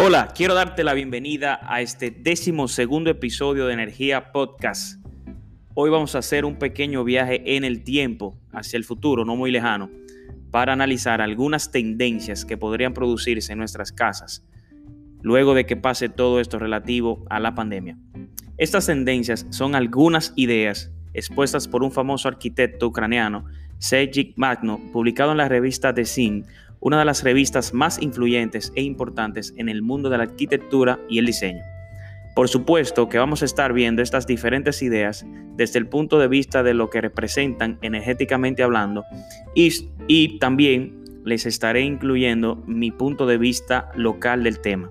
Hola, quiero darte la bienvenida a este décimo segundo episodio de Energía Podcast. Hoy vamos a hacer un pequeño viaje en el tiempo, hacia el futuro, no muy lejano, para analizar algunas tendencias que podrían producirse en nuestras casas luego de que pase todo esto relativo a la pandemia. Estas tendencias son algunas ideas expuestas por un famoso arquitecto ucraniano, Sergei Magno, publicado en la revista The una de las revistas más influyentes e importantes en el mundo de la arquitectura y el diseño. Por supuesto que vamos a estar viendo estas diferentes ideas desde el punto de vista de lo que representan energéticamente hablando y, también les estaré incluyendo mi punto de vista local del tema.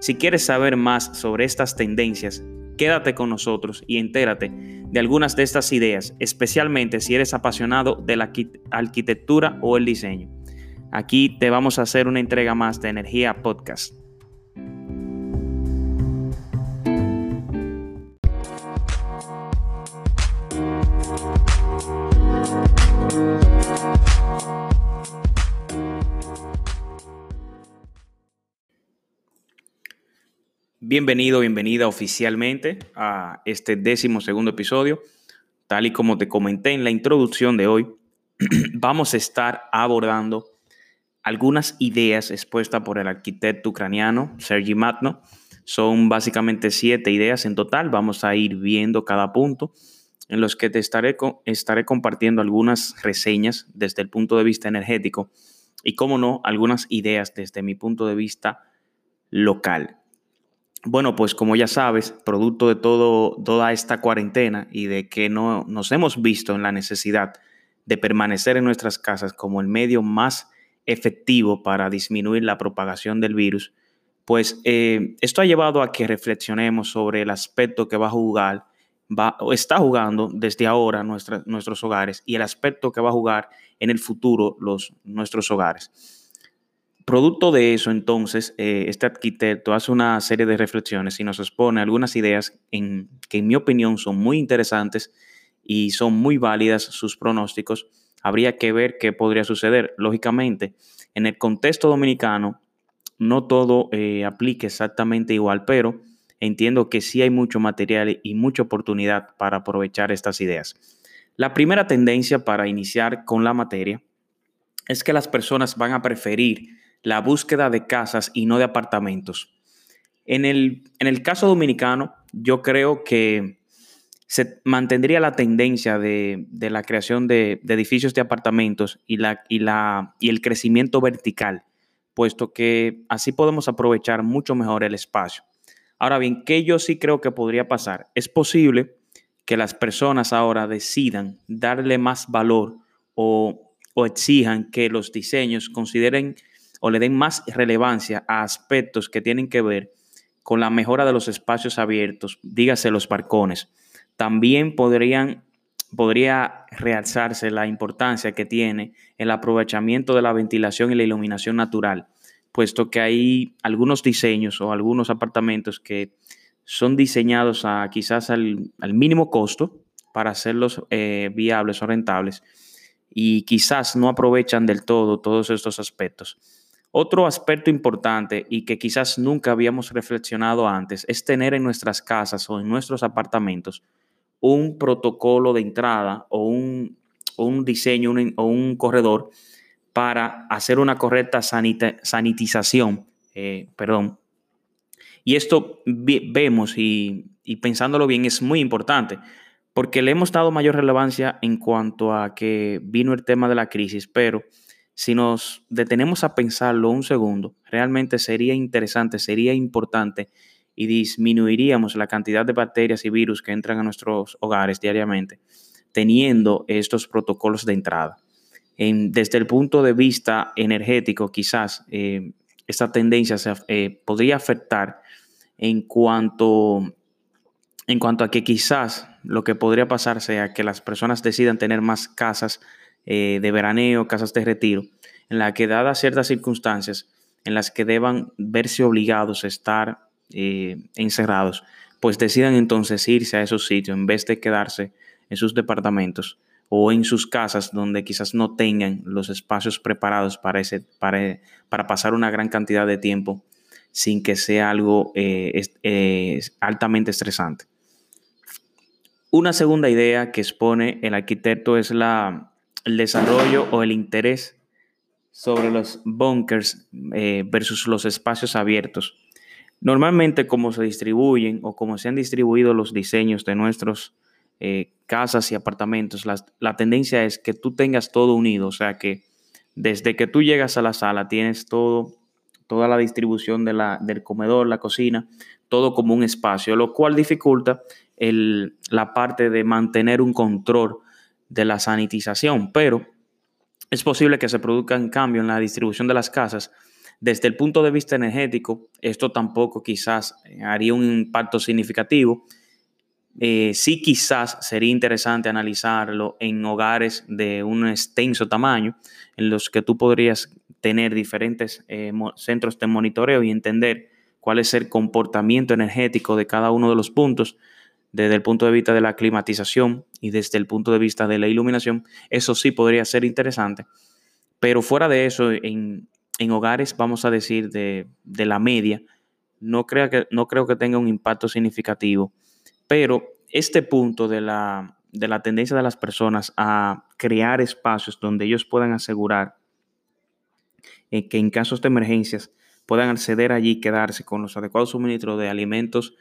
Si quieres saber más sobre estas tendencias, quédate con nosotros y entérate de algunas de estas ideas, especialmente si eres apasionado de la arquitectura o el diseño. Aquí te vamos a hacer una entrega más de Energía Podcast. Bienvenido, bienvenida oficialmente a este décimo segundo episodio. Tal y como te comenté en la introducción de hoy, vamos a estar abordando algunas ideas expuestas por el arquitecto ucraniano Sergi Matno. Son básicamente siete ideas en total. Vamos a ir viendo cada punto en los que te estaré, estaré compartiendo algunas reseñas desde el punto de vista energético y, como no, algunas ideas desde mi punto de vista local. Bueno, pues como ya sabes, producto de todo, toda esta cuarentena y de que no nos hemos visto en la necesidad de permanecer en nuestras casas como el medio más efectivo para disminuir la propagación del virus, pues eh, esto ha llevado a que reflexionemos sobre el aspecto que va a jugar, va, o está jugando desde ahora nuestros hogares y el aspecto que va a jugar en el futuro los, nuestros hogares. Producto de eso, entonces, eh, este arquitecto hace una serie de reflexiones y nos expone algunas ideas en, que, en mi opinión, son muy interesantes y son muy válidas sus pronósticos habría que ver qué podría suceder. Lógicamente, en el contexto dominicano, no todo eh, aplique exactamente igual, pero entiendo que sí hay mucho material y mucha oportunidad para aprovechar estas ideas. La primera tendencia para iniciar con la materia es que las personas van a preferir la búsqueda de casas y no de apartamentos. En el, en el caso dominicano, yo creo que se mantendría la tendencia de, la creación de, edificios de apartamentos y, el crecimiento vertical, puesto que así podemos aprovechar mucho mejor el espacio. Ahora bien, ¿qué yo sí creo que podría pasar? Es posible que las personas ahora decidan darle más valor o, o exijan que los diseños consideren o le den más relevancia a aspectos que tienen que ver con la mejora de los espacios abiertos, dígase los balcones también podrían, podría realzarse la importancia que tiene el aprovechamiento de la ventilación y la iluminación natural, puesto que hay algunos diseños o algunos apartamentos que son diseñados a quizás al, mínimo costo para hacerlos eh, viables o rentables y quizás no aprovechan del todo todos estos aspectos. Otro aspecto importante y que quizás nunca habíamos reflexionado antes es tener en nuestras casas o en nuestros apartamentos un protocolo de entrada o un, diseño o un corredor para hacer una correcta sanitización. Eh, perdón. Y esto vemos y, y pensándolo bien es muy importante porque le hemos dado mayor relevancia en cuanto a que vino el tema de la crisis, pero si nos detenemos a pensarlo un segundo, realmente sería interesante, sería importante y disminuiríamos la cantidad de bacterias y virus que entran a nuestros hogares diariamente, teniendo estos protocolos de entrada. desde el punto de vista energético, quizás eh, esta tendencia se, eh, podría afectar en cuanto, en cuanto a que quizás lo que podría pasar sea que las personas decidan tener más casas eh, de veraneo, casas de retiro, en la que dadas ciertas circunstancias en las que deban verse obligados a estar eh, encerrados, pues decidan entonces irse a esos sitios en vez de quedarse en sus departamentos o en sus casas donde quizás no tengan los espacios preparados para, ese, para, para pasar una gran cantidad de tiempo sin que sea algo eh, altamente estresante. Una segunda idea que expone el arquitecto es la, el desarrollo o el interés sobre los bunkers eh, versus los espacios abiertos. Normalmente como se distribuyen o como se han distribuido los diseños de nuestras eh, casas y apartamentos, la, tendencia es que tú tengas todo unido, o sea que desde que tú llegas a la sala tienes todo, toda la distribución de la, del comedor, la cocina, todo como un espacio, lo cual dificulta la parte de mantener un control de la sanitización, pero es posible que se produzca un cambio en la distribución de las casas. Desde el punto de vista energético, esto tampoco quizás haría un impacto significativo. Eh, sí quizás sería interesante analizarlo en hogares de un extenso tamaño, en los que tú podrías tener diferentes eh, centros de monitoreo y entender cuál es el comportamiento energético de cada uno de los puntos desde el punto de vista de la climatización y desde el punto de vista de la iluminación, eso sí podría ser interesante. Pero fuera de eso, en, hogares, vamos a decir, de, la media, no creo, que, no creo que tenga un impacto significativo. Pero este punto de la, de la tendencia de las personas a crear espacios donde ellos puedan asegurar eh, que en casos de emergencias puedan acceder allí y quedarse con los adecuados suministros de alimentos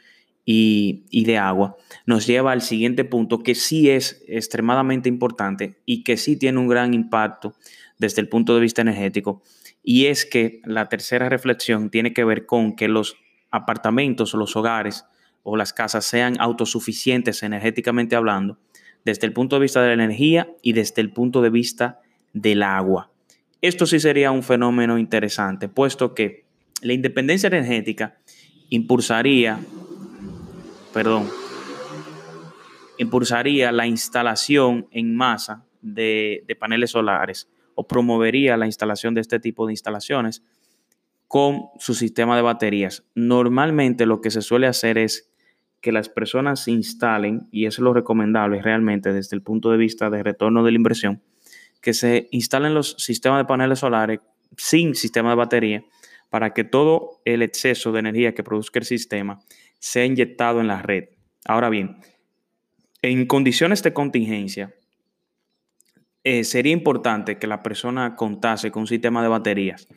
y, de agua, nos lleva al siguiente punto que sí es extremadamente importante y que sí tiene un gran impacto desde el punto de vista energético. Y es que la tercera reflexión tiene que ver con que los apartamentos los hogares o las casas sean autosuficientes energéticamente hablando, desde el punto de vista de la energía y desde el punto de vista del agua. Esto sí sería un fenómeno interesante, puesto que la independencia energética impulsaría perdón, impulsaría la instalación en masa de, paneles solares o promovería la instalación de este tipo de instalaciones con su sistema de baterías. Normalmente lo que se suele hacer es que las personas se instalen, y eso es lo recomendable realmente desde el punto de vista de retorno de la inversión, que se instalen los sistemas de paneles solares sin sistema de batería para que todo el exceso de energía que produzca el sistema sea inyectado en la red. Ahora bien, en condiciones de contingencia, eh, sería importante que la persona contase con un sistema de baterías.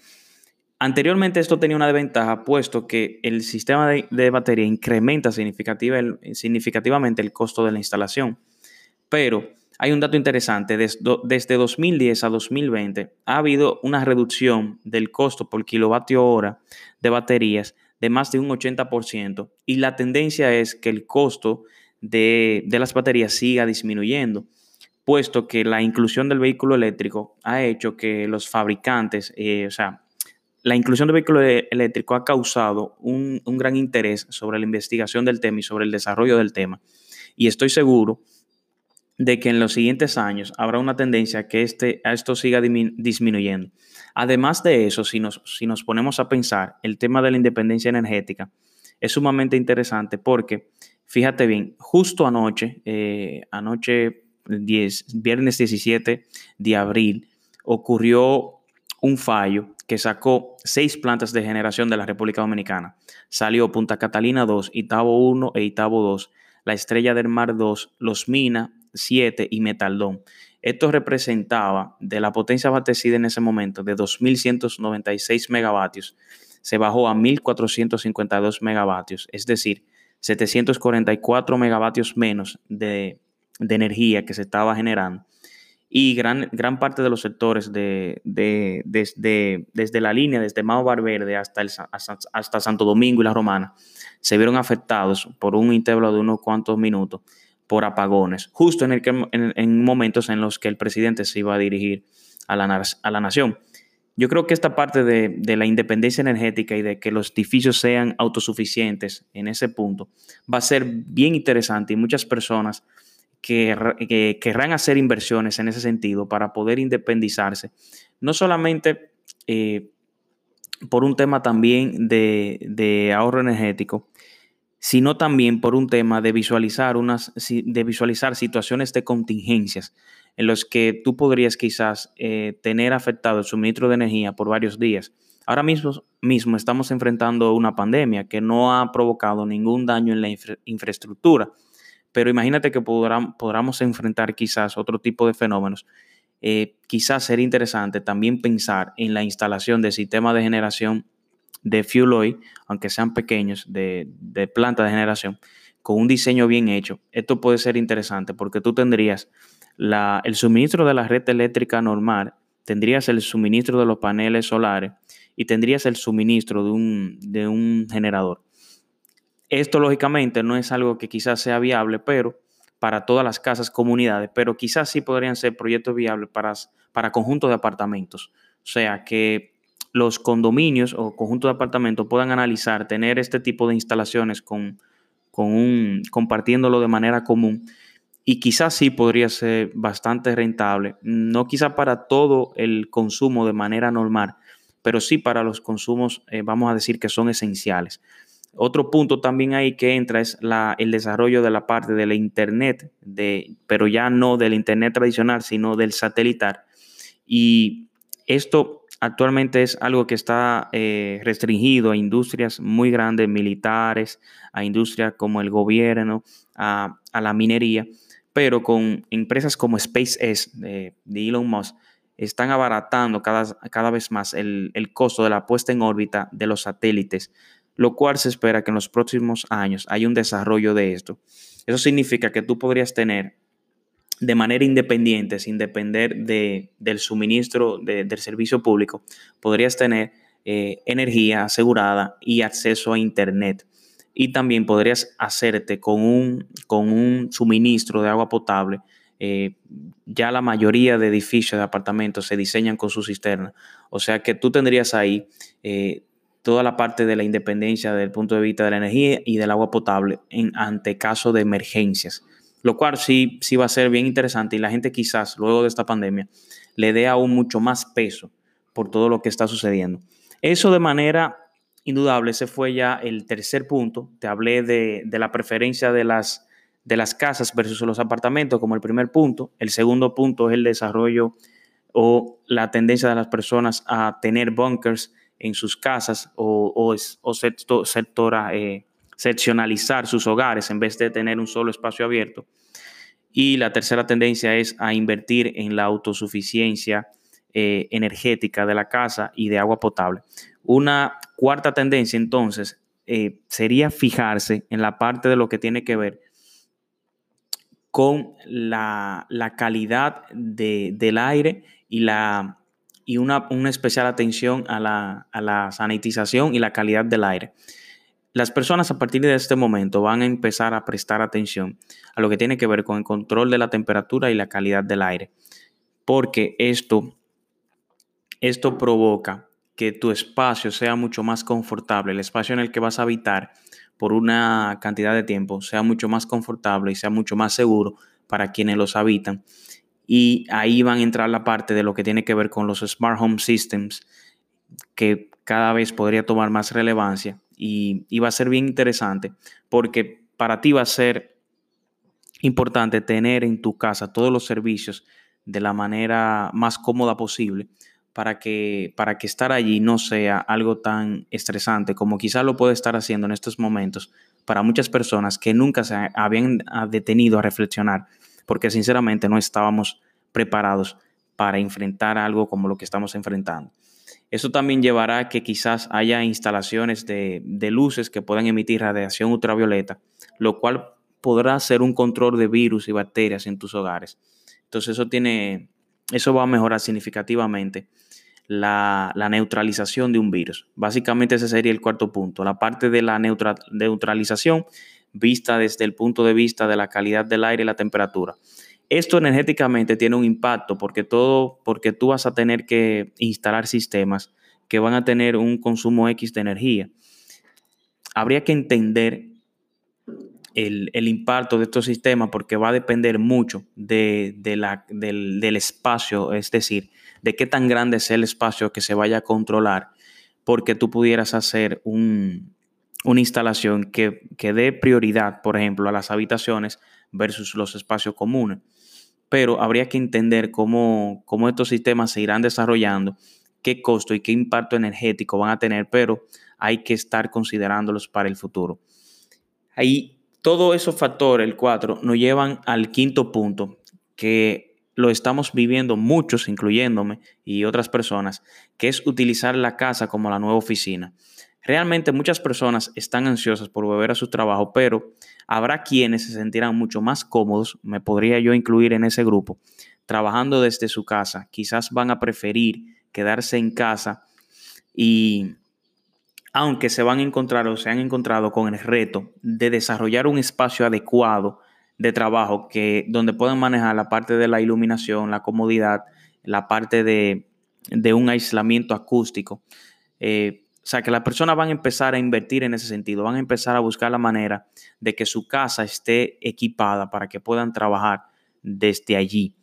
Anteriormente esto tenía una desventaja, puesto que el sistema de, batería incrementa significativamente el costo de la instalación. Pero hay un dato interesante, desde, desde 2010 a 2020 ha habido una reducción del costo por kilovatio hora de baterías de más de un 80% y la tendencia es que el costo de, las baterías siga disminuyendo, puesto que la inclusión del vehículo eléctrico ha hecho que los fabricantes, eh, o sea, la inclusión del vehículo e-, eléctrico ha causado un, un, gran interés sobre la investigación del tema y sobre el desarrollo del tema. Y estoy seguro de que en los siguientes años habrá una tendencia a que este, a esto siga disminuyendo. Además de eso, si nos, si nos ponemos a pensar, el tema de la independencia energética es sumamente interesante porque, fíjate bien, justo anoche, eh, anoche 10, viernes 17 de abril, ocurrió un fallo que sacó seis plantas de generación de la República Dominicana. Salió Punta Catalina 2, Itabo 1 e Itabo 2, La Estrella del Mar 2, Los Mina 7 y Metaldón. Esto representaba de la potencia abastecida en ese momento de 2.196 megavatios, se bajó a 1.452 megavatios, es decir, 744 megavatios menos de, energía que se estaba generando. Y gran, gran parte de los sectores de, desde, desde la línea, desde Mao Barberde hasta, el, hasta Santo Domingo y la Romana, se vieron afectados por un intervalo de unos cuantos minutos por apagones, justo en, el en, momentos en los que el presidente se iba a dirigir a la, a la nación. Yo creo que esta parte de, la independencia energética y de que los edificios sean autosuficientes en ese punto va a ser bien interesante y muchas personas que, querrán hacer inversiones en ese sentido para poder independizarse, no solamente eh, por un tema también de, ahorro energético, sino también por un tema de visualizar, unas, de visualizar situaciones de contingencias en los que tú podrías quizás eh, tener afectado el suministro de energía por varios días. Ahora mismo, mismo estamos enfrentando una pandemia que no ha provocado ningún daño en la infraestructura, pero imagínate que podamos enfrentar quizás otro tipo de fenómenos. Eh, quizás sería interesante también pensar en la instalación de sistemas de generación de fuel oil, aunque sean pequeños, de, de planta de generación, con un diseño bien hecho. Esto puede ser interesante porque tú tendrías la, el suministro de la red eléctrica normal, tendrías el suministro de los paneles solares y tendrías el suministro de un, de un generador. Esto lógicamente no es algo que quizás sea viable, pero para todas las casas, comunidades, pero quizás sí podrían ser proyectos viables para, para conjuntos de apartamentos. O sea, que los condominios o conjuntos de apartamentos puedan analizar, tener este tipo de instalaciones con, con un, compartiéndolo de manera común. Y quizás sí podría ser bastante rentable, no quizás para todo el consumo de manera normal, pero sí para los consumos, eh, vamos a decir que son esenciales. Otro punto también ahí que entra es la, el desarrollo de la parte de la Internet, de, pero ya no del Internet tradicional, sino del satelital. Y esto actualmente es algo que está eh, restringido a industrias muy grandes, militares, a industrias como el gobierno, a, la minería, pero con empresas como SpaceX de, de Elon Musk están abaratando cada, cada vez más el, el, costo de la puesta en órbita de los satélites, lo cual se espera que en los próximos años haya un desarrollo de esto. Eso significa que tú podrías tener de manera independiente, sin depender de, del suministro del servicio público, podrías tener eh, energía asegurada y acceso a Internet. Y también podrías hacerte con un, con un suministro de agua potable. Eh, ya la mayoría de edificios de apartamentos se diseñan con su cisterna. O sea que tú tendrías ahí eh, toda la parte de la independencia desde el punto de vista de la energía y del agua potable en, ante caso de emergencias lo cual sí, sí va a ser bien interesante y la gente quizás luego de esta pandemia le dé aún mucho más peso por todo lo que está sucediendo. Eso de manera indudable, ese fue ya el tercer punto. Te hablé de, la preferencia de las, de las casas versus los apartamentos como el primer punto. El segundo punto es el desarrollo o la tendencia de las personas a tener bunkers en sus casas o, o, o sectora, eh, seccionalizar sus hogares en vez de tener un solo espacio abierto. Y la tercera tendencia es a invertir en la autosuficiencia eh, energética de la casa y de agua potable. Una cuarta tendencia entonces eh, sería fijarse en la parte de lo que tiene que ver con la, calidad del aire y, la, y una, especial atención a la, a la sanitización y la calidad del aire. Las personas a partir de este momento van a empezar a prestar atención a lo que tiene que ver con el control de la temperatura y la calidad del aire, porque esto, esto provoca que tu espacio sea mucho más confortable, el espacio en el que vas a habitar por una cantidad de tiempo sea mucho más confortable y sea mucho más seguro para quienes los habitan. Y ahí van a entrar la parte de lo que tiene que ver con los Smart Home Systems, que cada vez podría tomar más relevancia. Y, va a ser bien interesante porque para ti va a ser importante tener en tu casa todos los servicios de la manera más cómoda posible para que, para que estar allí no sea algo tan estresante como quizás lo puede estar haciendo en estos momentos para muchas personas que nunca se habían detenido a reflexionar porque sinceramente no estábamos preparados para enfrentar algo como lo que estamos enfrentando. Eso también llevará a que quizás haya instalaciones de, luces que puedan emitir radiación ultravioleta, lo cual podrá ser un control de virus y bacterias en tus hogares. Entonces eso tiene, eso va a mejorar significativamente la, neutralización de un virus. Básicamente ese sería el cuarto punto. La parte de la neutralización vista desde el punto de vista de la calidad del aire y la temperatura. Esto energéticamente tiene un impacto porque todo, porque tú vas a tener que instalar sistemas que van a tener un consumo X de energía. Habría que entender el, impacto de estos sistemas porque va a depender mucho de, la, del, espacio, es decir, de qué tan grande es el espacio que se vaya a controlar, porque tú pudieras hacer una instalación que, que dé prioridad, por ejemplo, a las habitaciones versus los espacios comunes pero habría que entender cómo, estos sistemas se irán desarrollando, qué costo y qué impacto energético van a tener, pero hay que estar considerándolos para el futuro. Ahí todos esos factores, el 4, nos llevan al quinto punto, que lo estamos viviendo muchos, incluyéndome y otras personas, que es utilizar la casa como la nueva oficina. Realmente muchas personas están ansiosas por volver a su trabajo, pero habrá quienes se sentirán mucho más cómodos, me podría yo incluir en ese grupo, trabajando desde su casa. Quizás van a preferir quedarse en casa y aunque se van a encontrar o se han encontrado con el reto de desarrollar un espacio adecuado de trabajo que donde puedan manejar la parte de la iluminación, la comodidad, la parte de, un aislamiento acústico. Eh, o sea, que las personas van a empezar a invertir en ese sentido, van a empezar a buscar la manera de que su casa esté equipada para que puedan trabajar desde allí.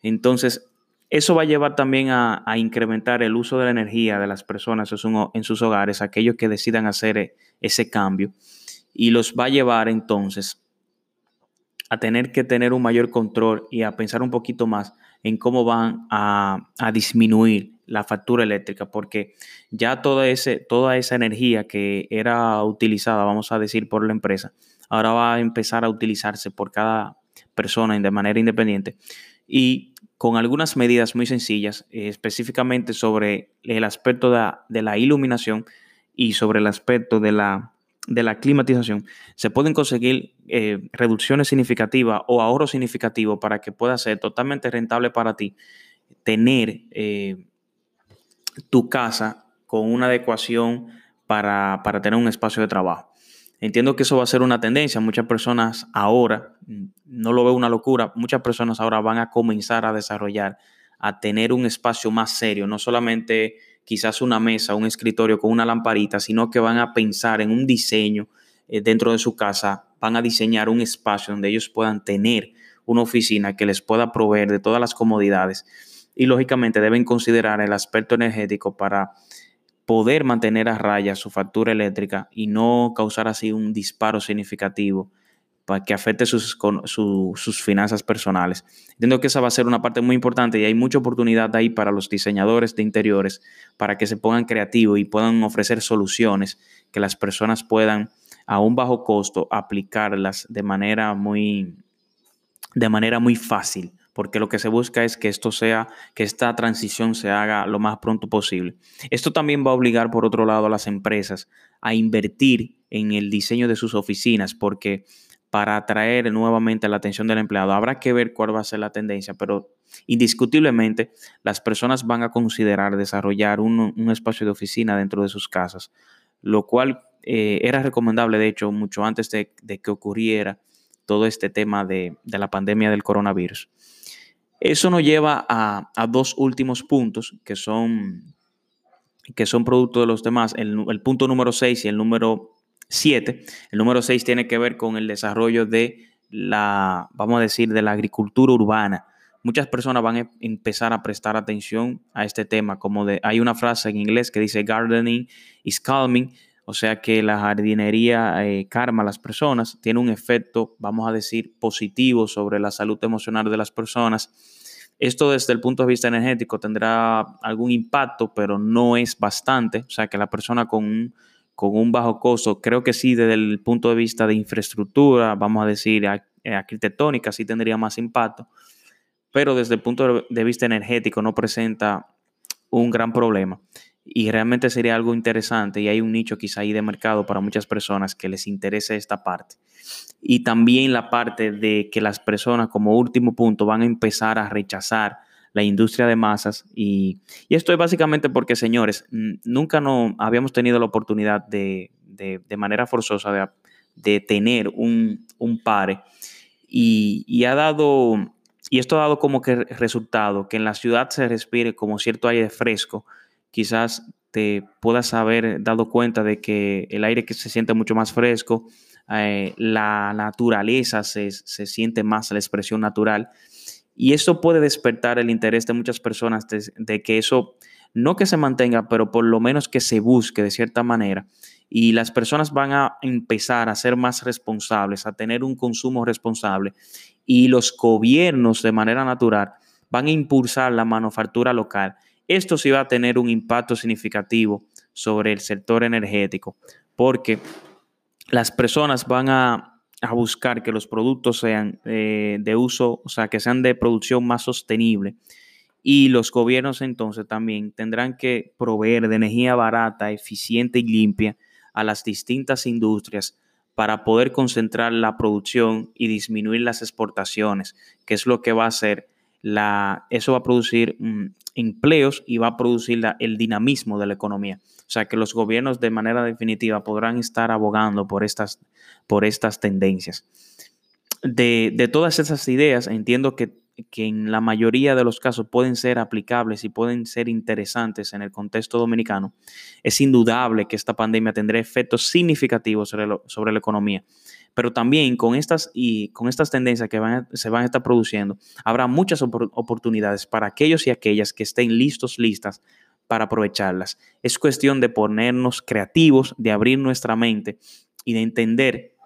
Entonces, eso va a llevar también a, incrementar el uso de la energía de las personas en sus hogares, aquellos que decidan hacer e, ese cambio, y los va a llevar entonces a tener que tener un mayor control y a pensar un poquito más en cómo van a, disminuir la factura eléctrica, porque ya toda, ese, toda esa energía que era utilizada, vamos a decir, por la empresa, ahora va a empezar a utilizarse por cada persona de manera independiente. Y con algunas medidas muy sencillas, eh, específicamente sobre el aspecto de, la iluminación y sobre el aspecto de la, de la climatización, se pueden conseguir eh, reducciones significativas o ahorros significativos para que pueda ser totalmente rentable para ti tener eh, tu casa con una adecuación para, para tener un espacio de trabajo. Entiendo que eso va a ser una tendencia. Muchas personas ahora, no lo veo una locura, muchas personas ahora van a comenzar a desarrollar, a tener un espacio más serio, no solamente quizás una mesa, un escritorio con una lamparita, sino que van a pensar en un diseño eh, dentro de su casa, van a diseñar un espacio donde ellos puedan tener una oficina que les pueda proveer de todas las comodidades. Y lógicamente deben considerar el aspecto energético para poder mantener a raya su factura eléctrica y no causar así un disparo significativo para que afecte sus, sus finanzas personales. Entiendo que esa va a ser una parte muy importante y hay mucha oportunidad ahí para los diseñadores de interiores para que se pongan creativos y puedan ofrecer soluciones que las personas puedan a un bajo costo aplicarlas de manera muy, de manera muy fácil porque lo que se busca es que esto sea, que esta transición se haga lo más pronto posible. Esto también va a obligar, por otro lado, a las empresas a invertir en el diseño de sus oficinas, porque para atraer nuevamente la atención del empleado habrá que ver cuál va a ser la tendencia, pero indiscutiblemente las personas van a considerar desarrollar un, espacio de oficina dentro de sus casas, lo cual eh, era recomendable, de hecho, mucho antes de, que ocurriera todo este tema de, la pandemia del coronavirus. Eso nos lleva a, dos últimos puntos que son, que son producto de los demás. El, punto número 6 y el número 7. El número 6 tiene que ver con el desarrollo de la, vamos a decir, de la agricultura urbana. Muchas personas van a empezar a prestar atención a este tema, como de, hay una frase en inglés que dice gardening is calming, o sea que la jardinería eh, calma a las personas, tiene un efecto, vamos a decir, positivo sobre la salud emocional de las personas esto desde el punto de vista energético tendrá algún impacto, pero no es bastante. O sea, que la persona con un, con un bajo costo, creo que sí, desde el punto de vista de infraestructura, vamos a decir, eh, arquitectónica, sí tendría más impacto. Pero desde el punto de vista energético no presenta un gran problema y realmente sería algo interesante y hay un nicho quizá ahí de mercado para muchas personas que les interese esta parte. Y también la parte de que las personas como último punto van a empezar a rechazar la industria de masas y, esto es básicamente porque, señores, nunca no habíamos tenido la oportunidad de, de, manera forzosa de, tener un, un pare y, y ha dado, y esto ha dado como que resultado que en la ciudad se respire como cierto aire fresco, quizás te puedas haber dado cuenta de que el aire que se siente mucho más fresco, eh, la naturaleza se, siente más la expresión natural. Y eso puede despertar el interés de muchas personas de, que eso, no que se mantenga, pero por lo menos que se busque de cierta manera. Y las personas van a empezar a ser más responsables, a tener un consumo responsable. Y los gobiernos de manera natural van a impulsar la manufactura local esto sí va a tener un impacto significativo sobre el sector energético, porque las personas van a, buscar que los productos sean eh, de uso, o sea, que sean de producción más sostenible. Y los gobiernos entonces también tendrán que proveer de energía barata, eficiente y limpia a las distintas industrias para poder concentrar la producción y disminuir las exportaciones, que es lo que va a hacer la, eso va a producir mm, empleos y va a producir el dinamismo de la economía. O sea que los gobiernos de manera definitiva podrán estar abogando por estas, por estas tendencias. De, de todas esas ideas, entiendo que que en la mayoría de los casos pueden ser aplicables y pueden ser interesantes en el contexto dominicano, es indudable que esta pandemia tendrá efectos significativos sobre, la economía. Pero también con estas, y con estas tendencias que se van a estar produciendo, habrá muchas oportunidades para aquellos y aquellas que estén listos, listas para aprovecharlas. Es cuestión de ponernos creativos, de abrir nuestra mente y de entender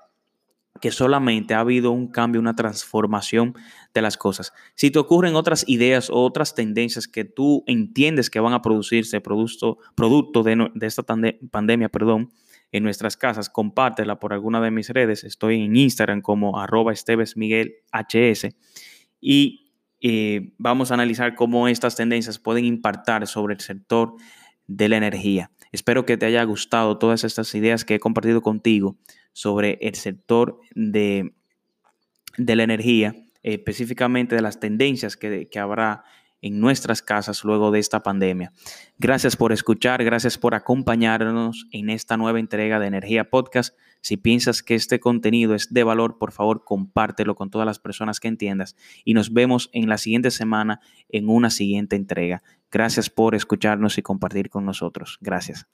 que solamente ha habido un cambio, una transformación de las cosas. Si te ocurren otras ideas o otras tendencias que tú entiendes que van a producirse producto, producto de, esta pandemia, perdón, en nuestras casas, compártela por alguna de mis redes. Estoy en Instagram como arroba HS y eh, vamos a analizar cómo estas tendencias pueden impactar sobre el sector de la energía. Espero que te haya gustado todas estas ideas que he compartido contigo sobre el sector de, de la energía, específicamente de las tendencias que, que habrá en nuestras casas luego de esta pandemia. Gracias por escuchar, gracias por acompañarnos en esta nueva entrega de Energía Podcast. Si piensas que este contenido es de valor, por favor compártelo con todas las personas que entiendas y nos vemos en la siguiente semana en una siguiente entrega. Gracias por escucharnos y compartir con nosotros. Gracias.